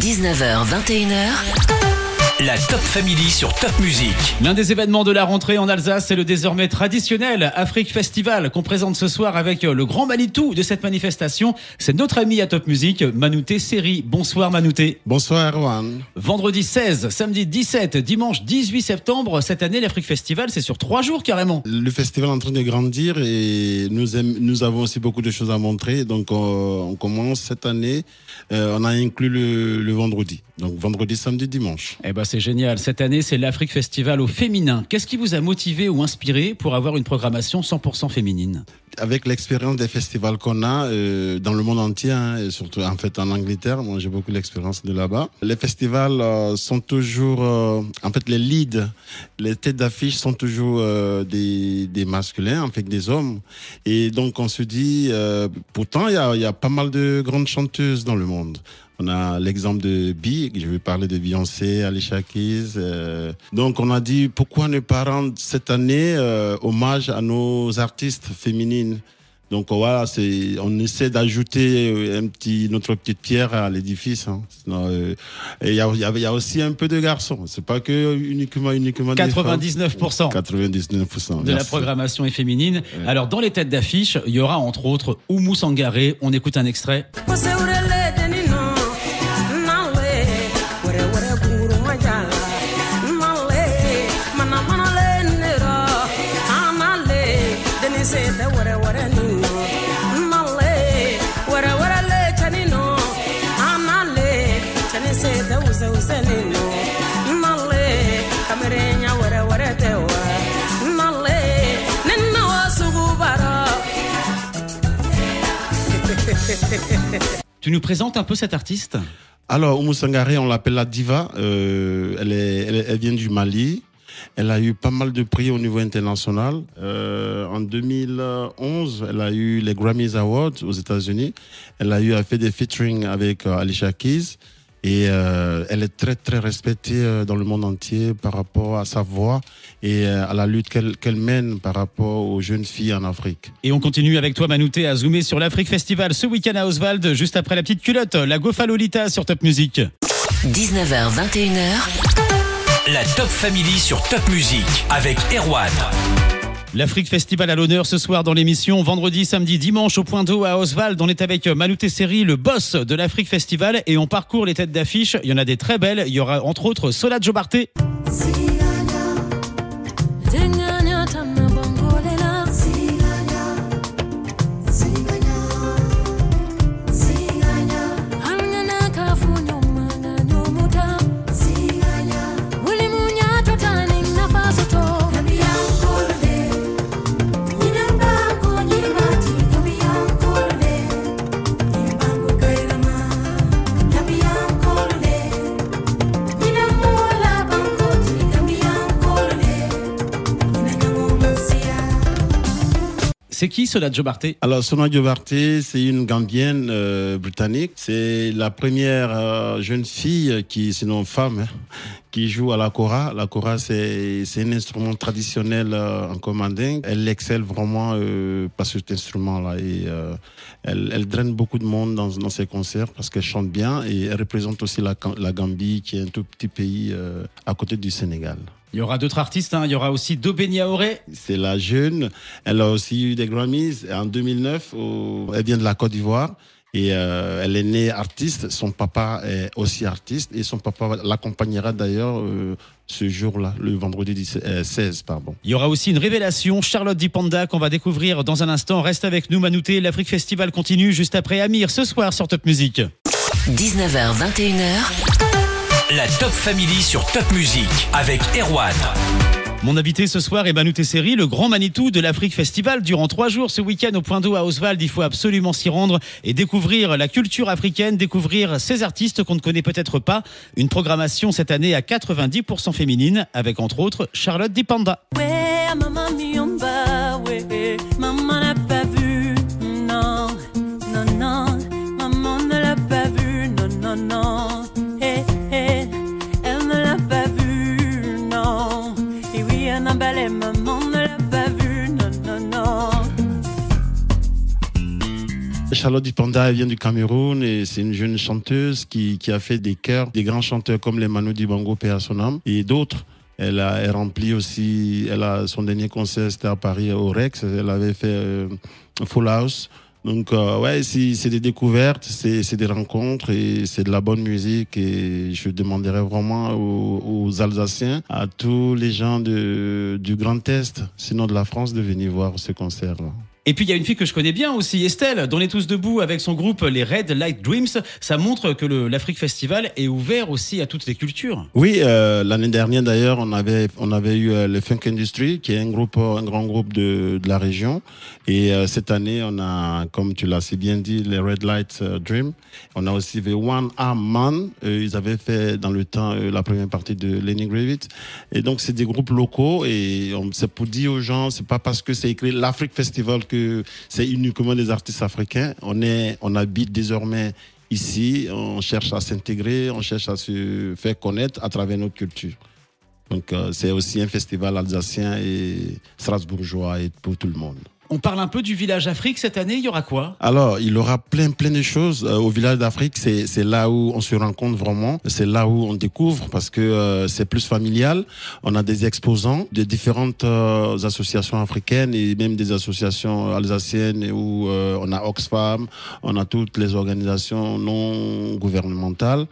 19h, 21h. La Top Family sur Top Music. L'un des événements de la rentrée en Alsace, c'est le désormais traditionnel Afrique Festival qu'on présente ce soir avec le grand Manitou de cette manifestation. C'est notre ami à Top Music, Manouté Série. Bonsoir Manouté. Bonsoir Erwan. Vendredi 16, samedi 17, dimanche 18 septembre, cette année l'Afrique Festival, c'est sur trois jours carrément. Le festival est en train de grandir et nous, aim- nous avons aussi beaucoup de choses à montrer. Donc euh, on commence cette année, euh, on a inclus le, le vendredi. Donc vendredi, samedi, dimanche. Eh ben c'est génial. Cette année, c'est l'Afrique Festival au féminin. Qu'est-ce qui vous a motivé ou inspiré pour avoir une programmation 100% féminine? Avec l'expérience des festivals qu'on a euh, dans le monde entier, hein, et surtout en fait en Angleterre, moi j'ai beaucoup d'expérience de là-bas. Les festivals euh, sont toujours, euh, en fait les leads, les têtes d'affiche sont toujours des, des masculins, en fait des hommes. Et donc on se dit, pourtant il y a, il y a pas mal de grandes chanteuses dans le monde. On a l'exemple de Bi, je vais parler de Beyoncé, Alicia Keys. euh. donc on a dit pourquoi ne pas rendre cette année euh, hommage à nos artistes féminines? Donc voilà, c'est on essaie d'ajouter euh, un petit notre petite pierre à l'édifice. Hein. Sinon, euh, et il y a, il y a- il y a aussi un peu de garçons. C'est pas que uniquement uniquement des femmes. 99%. 99%. de la programmation est féminine. Alors dans les têtes d'affiche, il y aura entre autres Oumou Sangaré. On écoute un extrait. Tu nous présentes un peu cet artiste Alors, Oumou Sangaré, on l'appelle la diva. Euh, elle, est, elle, vient du Mali. Elle a eu pas mal de prix au niveau international. Euh, en 2011, elle a eu les Grammys Awards aux États-Unis. Elle a eu a fait des featuring avec euh, Alicia Keys. Et euh, elle est très très respectée euh, dans le monde entier par rapport à sa voix et euh, à la lutte qu'elle qu'elle mène par rapport aux jeunes filles en Afrique. Et on continue avec toi Manouté à zoomer sur l'Afrique Festival ce week-end à Oswald, juste après la petite culotte, la Gofa Lolita sur Top Music. 19h, 21h. La Top Family sur Top Music avec Erwan. L'Afrique Festival à l'honneur ce soir dans l'émission vendredi, samedi, dimanche au point d'eau à Oswald. On est avec Manouté Seri, le boss de l'Afrique Festival et on parcourt les têtes d'affiche. Il y en a des très belles. Il y aura entre autres Sola Jobarté. C'est qui Sola Jobarté Alors, Sona Diobarté, c'est une Gambienne euh, britannique. C'est la première euh, jeune fille qui, sinon femme, hein, qui joue à la kora. La kora, c'est un instrument traditionnel euh, en commanding. Elle excelle vraiment par cet instrument-là et elle, draine beaucoup de monde dans, ses concerts parce qu'elle chante bien et elle représente aussi la, Gambie, qui est un tout petit pays à côté du Sénégal. Il y aura d'autres artistes. hein. Il y aura aussi Dobenia Auré. C'est la jeune. Elle a aussi eu des Grammys en 2009. au- Elle vient de la Côte d'Ivoire. Et euh, elle est née artiste. Son papa est aussi artiste. Et son papa l'accompagnera d'ailleurs euh, ce jour-là, le vendredi 17 euh, 16. Pardon. Il y aura aussi une révélation, Charlotte Dipanda, qu'on va découvrir dans un instant. Reste avec nous, Manouté. L'Afrique Festival continue juste après Amir ce soir sur Top Music. 19h, 21h. La Top Family sur Top Music avec Erwan. Mon invité ce soir est Manouté Seri, le grand Manitou de l'Afrique Festival. Durant trois jours ce week-end au point d'eau à Oswald, il faut absolument s'y rendre et découvrir la culture africaine, découvrir ces artistes qu'on ne connaît peut-être pas. Une programmation cette année à 90% féminine avec entre autres Charlotte Dipanda. Ouais, Charlotte Dipanda, vient du Cameroun et c'est une jeune chanteuse qui, qui a fait des chœurs, des grands chanteurs comme les Manu Dibango, Père et d'autres. Elle a elle remplit aussi, elle a son dernier concert, c'était à Paris au Rex. Elle avait fait euh, Full House. Donc euh, ouais, c'est des découvertes, c'est c'est des rencontres et c'est de la bonne musique et je demanderais vraiment aux, aux Alsaciens, à tous les gens de du Grand Est, sinon de la France, de venir voir ce concert-là. Et puis il y a une fille que je connais bien aussi, Estelle, dont on est tous debout avec son groupe les Red Light Dreams. Ça montre que l'Afrique Festival est ouvert aussi à toutes les cultures. Oui, euh, l'année dernière d'ailleurs, on avait on avait eu euh, le Funk Industry, qui est un groupe, euh, un grand groupe de, de la région. Et euh, cette année, on a, comme tu l'as si bien dit, les Red Light euh, Dream. On a aussi The One Arm Man. Ils avaient fait dans le temps euh, la première partie de Lenny Gravitz. Et donc c'est des groupes locaux et c'est pour dire aux gens, c'est pas parce que c'est écrit l'Afrique Festival c'est uniquement des artistes africains. On habite désormais ici, on cherche à s'intégrer, on cherche à se faire connaître à travers notre culture. Donc euh, c'est aussi un festival alsacien et strasbourgeois pour tout le monde. On parle un peu du village Afrique cette année, il y aura quoi? Alors, il aura plein, plein de choses. Euh, au village d'Afrique, c'est, c'est là où on se rencontre vraiment. C'est là où on découvre parce que euh, c'est plus familial. On a des exposants de différentes euh, associations africaines et même des associations alsaciennes où euh, on a Oxfam, on a toutes les organisations non gouvernementales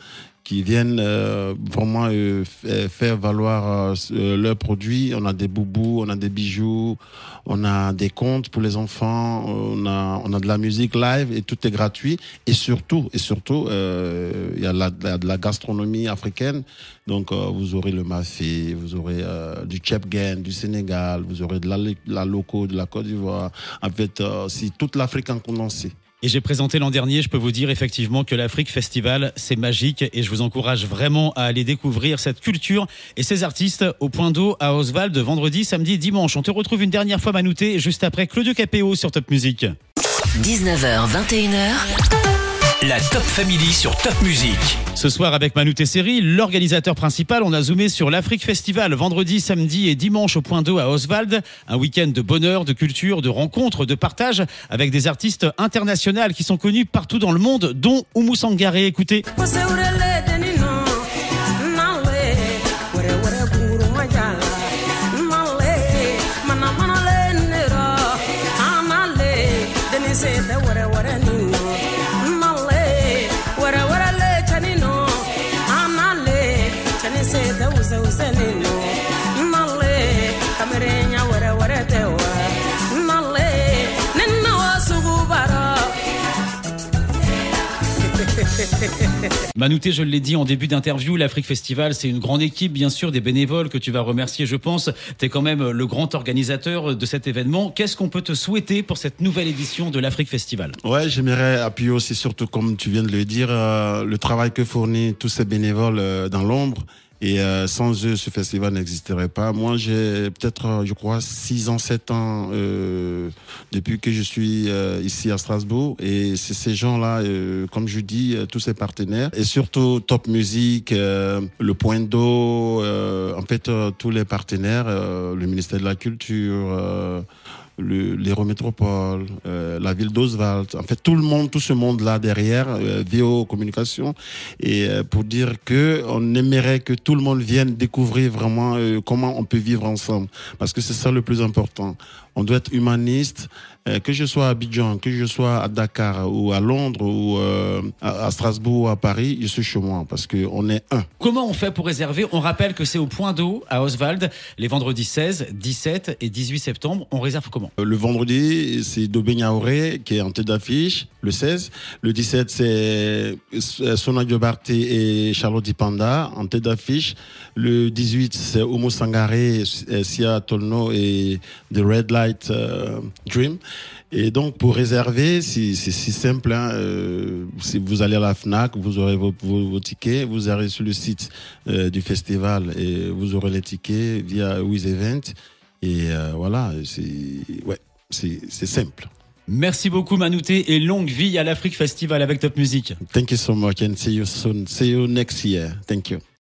qui viennent euh, vraiment euh, f- faire valoir euh, euh, leurs produits. On a des boubous, on a des bijoux, on a des contes pour les enfants, on a, on a de la musique live et tout est gratuit. Et surtout, et surtout, euh, il y a de la gastronomie africaine. Donc, euh, vous aurez le mafé, vous aurez euh, du chepgen du Sénégal, vous aurez de la, la loco de la Côte d'Ivoire. En fait, euh, c'est toute l'Afrique en condensé. Et j'ai présenté l'an dernier, je peux vous dire effectivement que l'Afrique Festival, c'est magique et je vous encourage vraiment à aller découvrir cette culture et ces artistes au point d'eau à Oswald vendredi, samedi dimanche. On te retrouve une dernière fois Manouté juste après Claudio Capéo sur Top Music. 19h, 21h, La Top Family sur Top Music. Ce soir avec Manu Tesseri, l'organisateur principal, on a zoomé sur l'Afrique Festival vendredi, samedi et dimanche au point d'eau à Oswald. Un week-end de bonheur, de culture, de rencontres, de partage avec des artistes internationaux qui sont connus partout dans le monde, dont Oumou Sangaré. Écoutez. Manouté, je l'ai dit en début d'interview, l'Afrique Festival, c'est une grande équipe, bien sûr, des bénévoles que tu vas remercier, je pense. Tu es quand même le grand organisateur de cet événement. Qu'est-ce qu'on peut te souhaiter pour cette nouvelle édition de l'Afrique Festival? Ouais, j'aimerais appuyer aussi, surtout comme tu viens de le dire, euh, le travail que fournissent tous ces bénévoles euh, dans l'ombre. Et euh, sans eux, ce festival n'existerait pas. Moi, j'ai peut-être, euh, je crois, 6 ans, 7 ans euh, depuis que je suis euh, ici à Strasbourg. Et c'est ces gens-là, euh, comme je dis, euh, tous ces partenaires. Et surtout Top Music, le Point d'eau, en fait, tous les partenaires, le ministère de la Culture, le, l'Hérométropole, euh, la ville d'Oswald, en fait tout le monde, tout ce monde-là derrière, euh, VO Communication, et euh, pour dire que on aimerait que tout le monde vienne découvrir vraiment euh, comment on peut vivre ensemble, parce que c'est ça le plus important. On doit être humaniste, que je sois à Abidjan, que je sois à Dakar ou à Londres ou euh, à, Strasbourg ou à Paris, je suis chez moi parce que on est un. Comment on fait pour réserver? On rappelle que c'est au point d'eau à Oswald, les vendredis 16, 17 et 18 septembre. On réserve comment? Le vendredi, c'est Niaouré qui est en tête d'affiche, le 16. Le 17, c'est euh, Sona Diobarté et Charlotte Dipanda en tête d'affiche. Le 18, c'est Omo Sangaré, euh, Sia Tolno et The Red Light euh, Dream. Et donc, pour réserver, c'est si simple. Hein, euh, si vous allez à la FNAC, vous aurez vos, vos, vos tickets. Vous allez sur le site euh, du festival et vous aurez les tickets via Event. Et euh, voilà, c'est ouais, c'est simple. Merci beaucoup Manouté et longue vie à l'Afrique Festival avec Top Music. Thank you so much and see you soon. See you next year. Thank you.